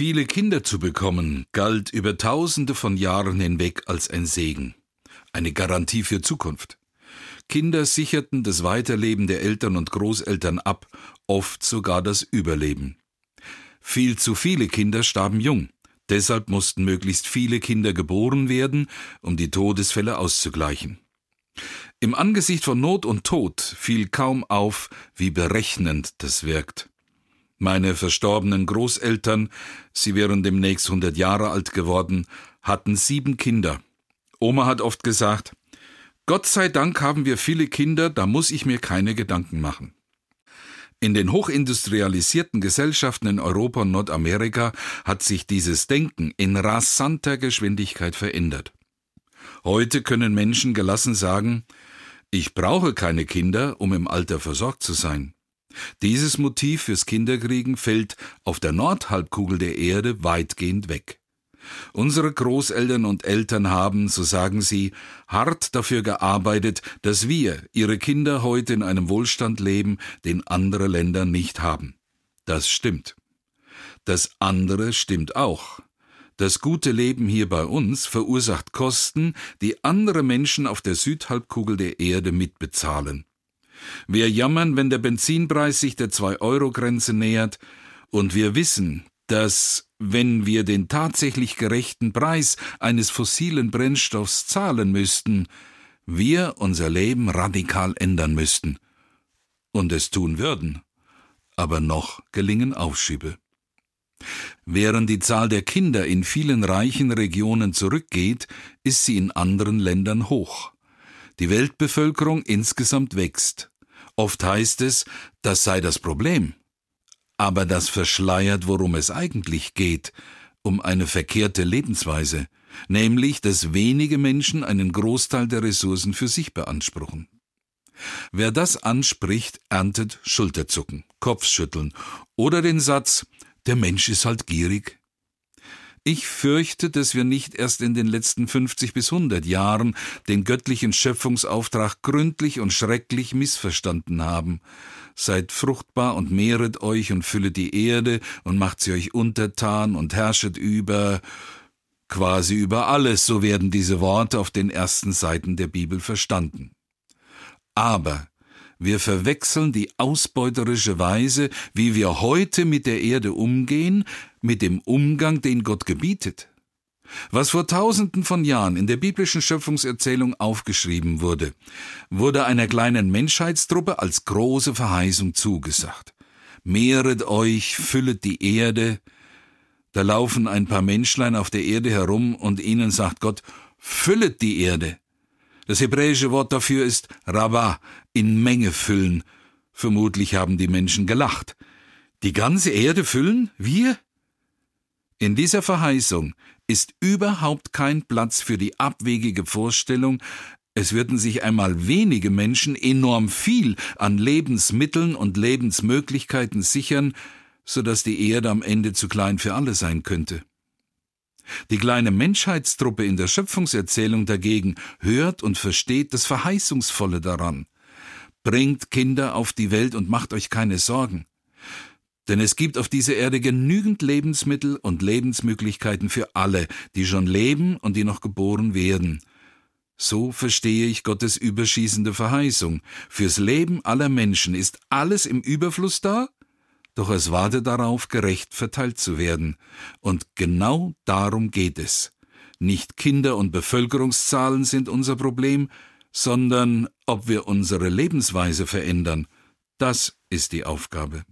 Viele Kinder zu bekommen galt über Tausende von Jahren hinweg als ein Segen, eine Garantie für Zukunft. Kinder sicherten das Weiterleben der Eltern und Großeltern ab, oft sogar das Überleben. Viel zu viele Kinder starben jung, deshalb mussten möglichst viele Kinder geboren werden, um die Todesfälle auszugleichen. Im Angesicht von Not und Tod fiel kaum auf, wie berechnend das wirkt. Meine verstorbenen Großeltern, sie wären demnächst hundert Jahre alt geworden, hatten sieben Kinder. Oma hat oft gesagt, Gott sei Dank haben wir viele Kinder, da muss ich mir keine Gedanken machen. In den hochindustrialisierten Gesellschaften in Europa und Nordamerika hat sich dieses Denken in rasanter Geschwindigkeit verändert. Heute können Menschen gelassen sagen, ich brauche keine Kinder, um im Alter versorgt zu sein. Dieses Motiv fürs Kinderkriegen fällt auf der Nordhalbkugel der Erde weitgehend weg. Unsere Großeltern und Eltern haben, so sagen sie, hart dafür gearbeitet, dass wir, ihre Kinder, heute in einem Wohlstand leben, den andere Länder nicht haben. Das stimmt. Das andere stimmt auch. Das gute Leben hier bei uns verursacht Kosten, die andere Menschen auf der Südhalbkugel der Erde mitbezahlen. Wir jammern, wenn der Benzinpreis sich der 2-Euro-Grenze nähert, und wir wissen, dass, wenn wir den tatsächlich gerechten Preis eines fossilen Brennstoffs zahlen müssten, wir unser Leben radikal ändern müssten. Und es tun würden. Aber noch gelingen Aufschübe. Während die Zahl der Kinder in vielen reichen Regionen zurückgeht, ist sie in anderen Ländern hoch. Die Weltbevölkerung insgesamt wächst. Oft heißt es, das sei das Problem. Aber das verschleiert, worum es eigentlich geht, um eine verkehrte Lebensweise, nämlich dass wenige Menschen einen Großteil der Ressourcen für sich beanspruchen. Wer das anspricht, erntet Schulterzucken, Kopfschütteln oder den Satz, der Mensch ist halt gierig. Ich fürchte, dass wir nicht erst in den letzten 50 bis 100 Jahren den göttlichen Schöpfungsauftrag gründlich und schrecklich missverstanden haben. Seid fruchtbar und mehret euch und füllet die Erde und macht sie euch untertan und herrschet über quasi über alles, so werden diese Worte auf den ersten Seiten der Bibel verstanden. Aber wir verwechseln die ausbeuterische Weise, wie wir heute mit der Erde umgehen, mit dem Umgang, den Gott gebietet. Was vor tausenden von Jahren in der biblischen Schöpfungserzählung aufgeschrieben wurde, wurde einer kleinen Menschheitstruppe als große Verheißung zugesagt. Mehret euch, füllet die Erde. Da laufen ein paar Menschlein auf der Erde herum und ihnen sagt Gott, füllet die Erde. Das hebräische Wort dafür ist Rabah, in Menge füllen. Vermutlich haben die Menschen gelacht. Die ganze Erde füllen? Wir? In dieser Verheißung ist überhaupt kein Platz für die abwegige Vorstellung, es würden sich einmal wenige Menschen enorm viel an Lebensmitteln und Lebensmöglichkeiten sichern, so dass die Erde am Ende zu klein für alle sein könnte. Die kleine Menschheitstruppe in der Schöpfungserzählung dagegen hört und versteht das Verheißungsvolle daran. Bringt Kinder auf die Welt und macht euch keine Sorgen. Denn es gibt auf dieser Erde genügend Lebensmittel und Lebensmöglichkeiten für alle, die schon leben und die noch geboren werden. So verstehe ich Gottes überschießende Verheißung. Fürs Leben aller Menschen ist alles im Überfluss da, doch es warte darauf, gerecht verteilt zu werden. Und genau darum geht es. Nicht Kinder- und Bevölkerungszahlen sind unser Problem, sondern ob wir unsere Lebensweise verändern. Das ist die Aufgabe.